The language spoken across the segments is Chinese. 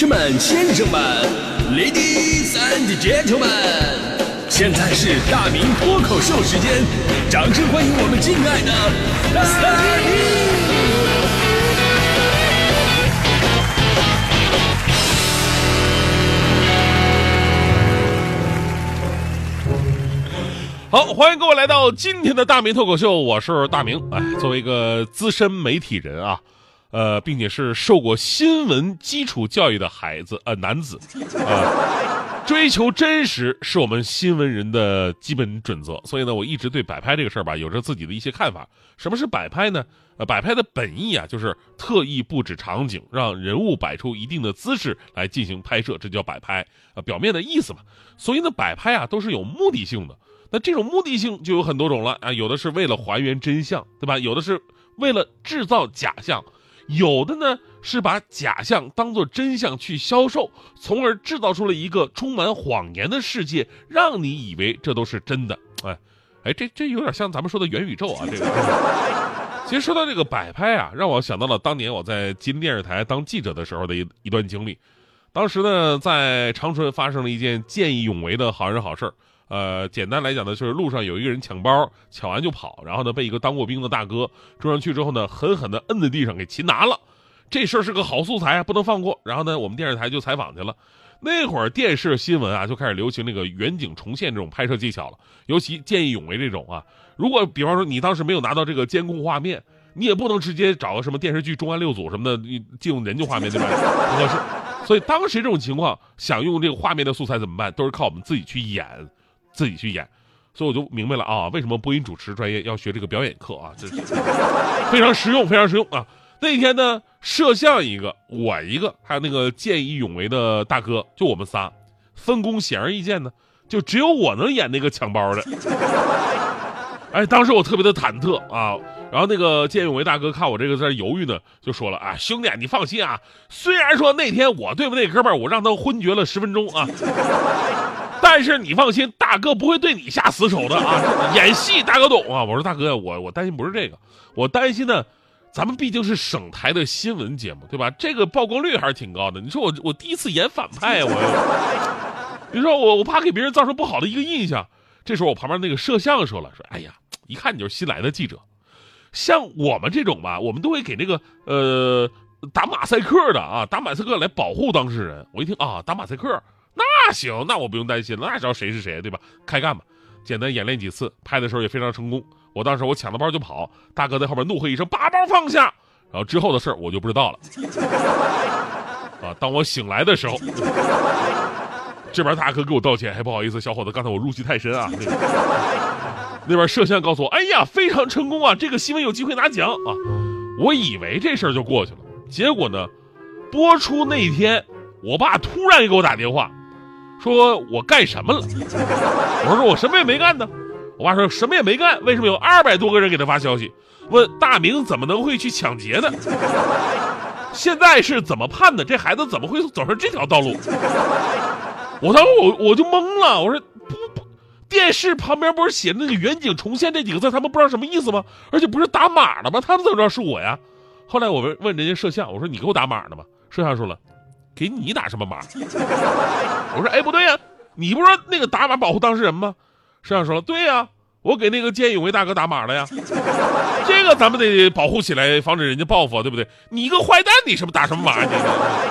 士们、先生们，Ladies and Gentlemen，现在是大明脱口秀时间，掌声欢迎我们敬爱的大明！好，欢迎各位来到今天的大明脱口秀，我是大明。哎，作为一个资深媒体人啊，呃，并且是受过新闻基础教育的孩子，呃，男子，啊，追求真实是我们新闻人的基本准则。所以呢，我一直对摆拍这个事儿吧，有着自己的一些看法。什么是摆拍呢？呃，摆拍的本意啊，就是特意布置场景，让人物摆出一定的姿势来进行拍摄，这叫摆拍。呃，表面的意思嘛。所以呢，摆拍啊，都是有目的性的。那这种目的性就有很多种了啊，有的是为了还原真相，对吧？有的是为了制造假象，有的呢是把假象当做真相去销售，从而制造出了一个充满谎言的世界，让你以为这都是真的。哎，哎，这这有点像咱们说的元宇宙啊。这个，其实说到这个摆拍啊，让我想到了当年我在吉林电视台当记者的时候的一一段经历。当时呢，在长春发生了一件见义勇为的好人好事儿。呃，简单来讲呢，就是路上有一个人抢包，抢完就跑，然后呢被一个当过兵的大哥追上去之后呢，狠狠地摁在地上给擒拿了。这事儿是个好素材啊，不能放过。然后呢，我们电视台就采访去了。那会儿电视新闻啊就开始流行那个远景重现这种拍摄技巧了，尤其见义勇为这种啊。如果比方说你当时没有拿到这个监控画面，你也不能直接找个什么电视剧《重案六组》什么的，你借用人家画面对吧？不合适。所以当时这种情况，想用这个画面的素材怎么办？都是靠我们自己去演。自己去演，所以我就明白了啊，为什么播音主持专业要学这个表演课啊？这是非常实用，非常实用啊！那天呢，摄像一个，我一个，还有那个见义勇为的大哥，就我们仨，分工显而易见呢，就只有我能演那个抢包的。哎，当时我特别的忐忑啊，然后那个见义勇为大哥看我这个在犹豫呢，就说了啊，兄弟，你放心啊，虽然说那天我对付那哥们儿，我让他昏厥了十分钟啊。但是你放心，大哥不会对你下死手的啊！演戏大哥懂啊！我说大哥，我我担心不是这个，我担心呢，咱们毕竟是省台的新闻节目，对吧？这个曝光率还是挺高的。你说我我第一次演反派，我，你说我我怕给别人造成不好的一个印象。这时候我旁边那个摄像说了，说哎呀，一看你就是新来的记者，像我们这种吧，我们都会给那个呃打马赛克的啊，打马赛克来保护当事人。我一听啊，打马赛克。那行，那我不用担心，那知道谁是谁，对吧？开干吧，简单演练几次，拍的时候也非常成功。我当时我抢了包就跑，大哥在后边怒喝一声：“把包放下！”然后之后的事儿我就不知道了。啊，当我醒来的时候，这边大哥给我道歉，还不好意思，小伙子，刚才我入戏太深啊。那边摄像告诉我：“哎呀，非常成功啊，这个新闻有机会拿奖啊！”我以为这事儿就过去了，结果呢，播出那天，我爸突然给我打电话。说我干什么了？我说我什么也没干呢。我爸说什么也没干，为什么有二百多个人给他发消息，问大明怎么能会去抢劫呢？现在是怎么判的？这孩子怎么会走上这条道路？我当时我我就懵了。我说不不，电视旁边不是写那个远景重现这几个字，他们不知道什么意思吗？而且不是打码的吗？他们怎么知道是我呀？后来我问问人家摄像，我说你给我打码的吗？摄像说了。给你打什么码？我说，哎，不对呀，你不是说那个打码保护当事人吗？摄像说，对呀，我给那个见义勇为大哥打码了呀。这个咱们得保护起来，防止人家报复，对不对？你一个坏蛋，你什么打什么码？你？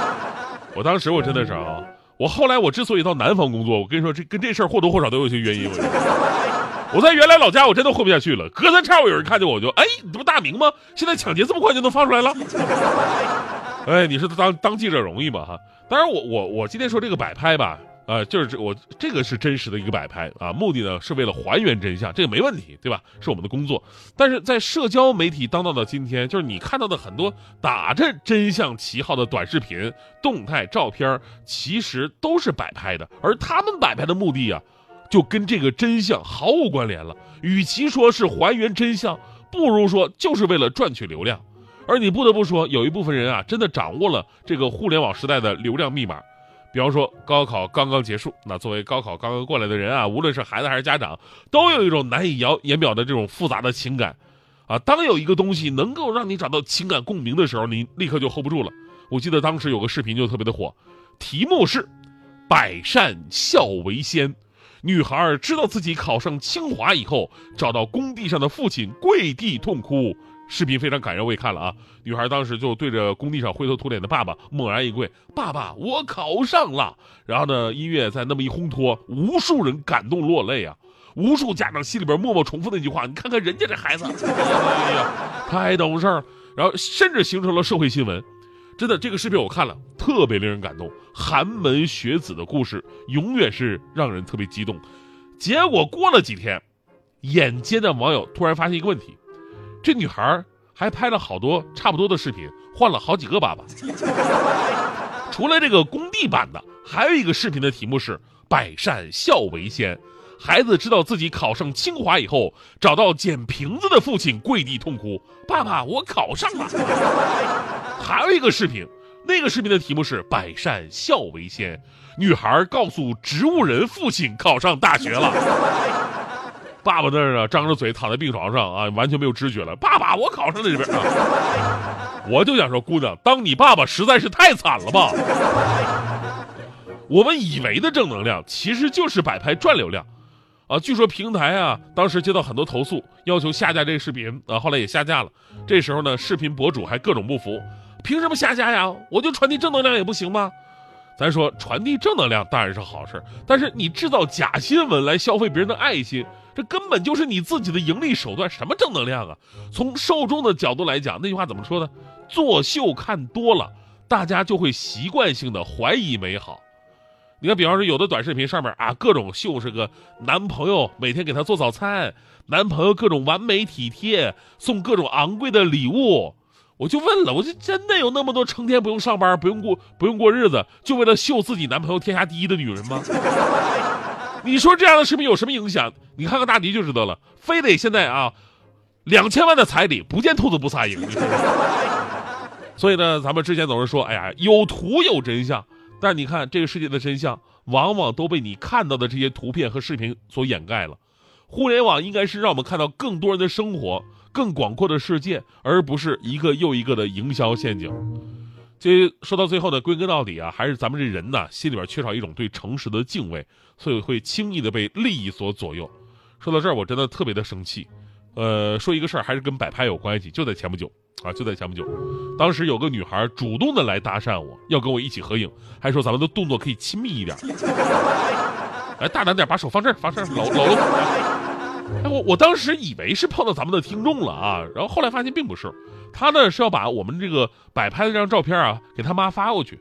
我当时我真的是啊，我后来我之所以到南方工作，我跟你说，这跟这事儿或多或少都有些原因。我在原来老家，我真的混不下去了，隔三差五有人看见我就，哎，你这不大明吗？现在抢劫这么快就能放出来了？哎，你说当当记者容易吗？哈，当然我我我今天说这个摆拍吧，啊，就是这我这个是真实的一个摆拍啊，目的呢是为了还原真相，这个没问题，对吧？是我们的工作。但是在社交媒体当道的今天，就是你看到的很多打着真相旗号的短视频、动态照片，其实都是摆拍的，而他们摆拍的目的啊，就跟这个真相毫无关联了。与其说是还原真相，不如说就是为了赚取流量。而你不得不说，有一部分人啊，真的掌握了这个互联网时代的流量密码。比方说，高考刚刚结束，那作为高考刚刚过来的人啊，无论是孩子还是家长，都有一种难以言言表的这种复杂的情感。啊，当有一个东西能够让你找到情感共鸣的时候，你立刻就 hold 不住了。我记得当时有个视频就特别的火，题目是“百善孝为先”。女孩知道自己考上清华以后，找到工地上的父亲跪地痛哭。视频非常感人，我也看了啊。女孩当时就对着工地上灰头土脸的爸爸猛然一跪：“爸爸，我考上了！”然后呢，音乐在那么一烘托，无数人感动落泪啊。无数家长心里边默默重复那句话：“你看看人家这孩子，太懂事儿。”然后甚至形成了社会新闻。真的，这个视频我看了，特别令人感动。寒门学子的故事永远是让人特别激动。结果过了几天，眼尖的网友突然发现一个问题。这女孩还拍了好多差不多的视频，换了好几个爸爸。除了这个工地版的，还有一个视频的题目是“百善孝为先”。孩子知道自己考上清华以后，找到捡瓶子的父亲跪地痛哭：“爸爸，我考上了。”还有一个视频，那个视频的题目是“百善孝为先”。女孩告诉植物人父亲考上大学了。爸爸那儿啊，张着嘴躺在病床上啊，完全没有知觉了。爸爸，我考上了这边啊，我就想说，姑娘，当你爸爸实在是太惨了吧。我们以为的正能量，其实就是摆拍赚流量，啊，据说平台啊，当时接到很多投诉，要求下架这个视频啊，后来也下架了。这时候呢，视频博主还各种不服，凭什么下架呀？我就传递正能量也不行吗？咱说传递正能量当然是好事，但是你制造假新闻来消费别人的爱心。这根本就是你自己的盈利手段，什么正能量啊？从受众的角度来讲，那句话怎么说呢？作秀看多了，大家就会习惯性的怀疑美好。你看，比方说有的短视频上面啊，各种秀是个男朋友每天给她做早餐，男朋友各种完美体贴，送各种昂贵的礼物。我就问了，我就真的有那么多成天不用上班、不用过不用过日子，就为了秀自己男朋友天下第一的女人吗？你说这样的视频有什么影响？你看看大迪就知道了。非得现在啊，两千万的彩礼不见兔子不撒鹰。所以呢，咱们之前总是说，哎呀，有图有真相。但你看这个世界的真相，往往都被你看到的这些图片和视频所掩盖了。互联网应该是让我们看到更多人的生活、更广阔的世界，而不是一个又一个的营销陷阱。这说到最后呢，归根到底啊，还是咱们这人呢，心里边缺少一种对诚实的敬畏，所以会轻易的被利益所左右。说到这儿，我真的特别的生气。呃，说一个事儿，还是跟摆拍有关系。就在前不久啊，就在前不久，当时有个女孩主动的来搭讪我，要跟我一起合影，还说咱们的动作可以亲密一点。来，大胆点，把手放这儿，放这儿，老老了。哎，我我当时以为是碰到咱们的听众了啊，然后后来发现并不是，他呢是要把我们这个摆拍的这张照片啊给他妈发过去。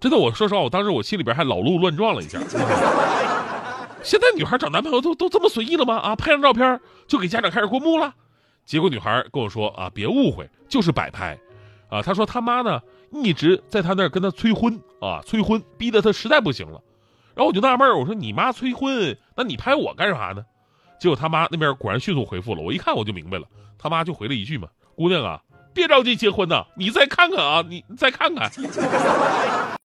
真的，我说实话，我当时我心里边还老路乱撞了一下。现在女孩找男朋友都都这么随意了吗？啊，拍张照片就给家长开始过目了？结果女孩跟我说啊，别误会，就是摆拍。啊，她说他妈呢一直在她那儿跟她催婚啊，催婚，逼得她实在不行了。然后我就纳闷我说你妈催婚，那你拍我干啥呢？结果他妈那边果然迅速回复了，我一看我就明白了，他妈就回了一句嘛：“姑娘啊，别着急结婚呐，你再看看啊，你再看看。”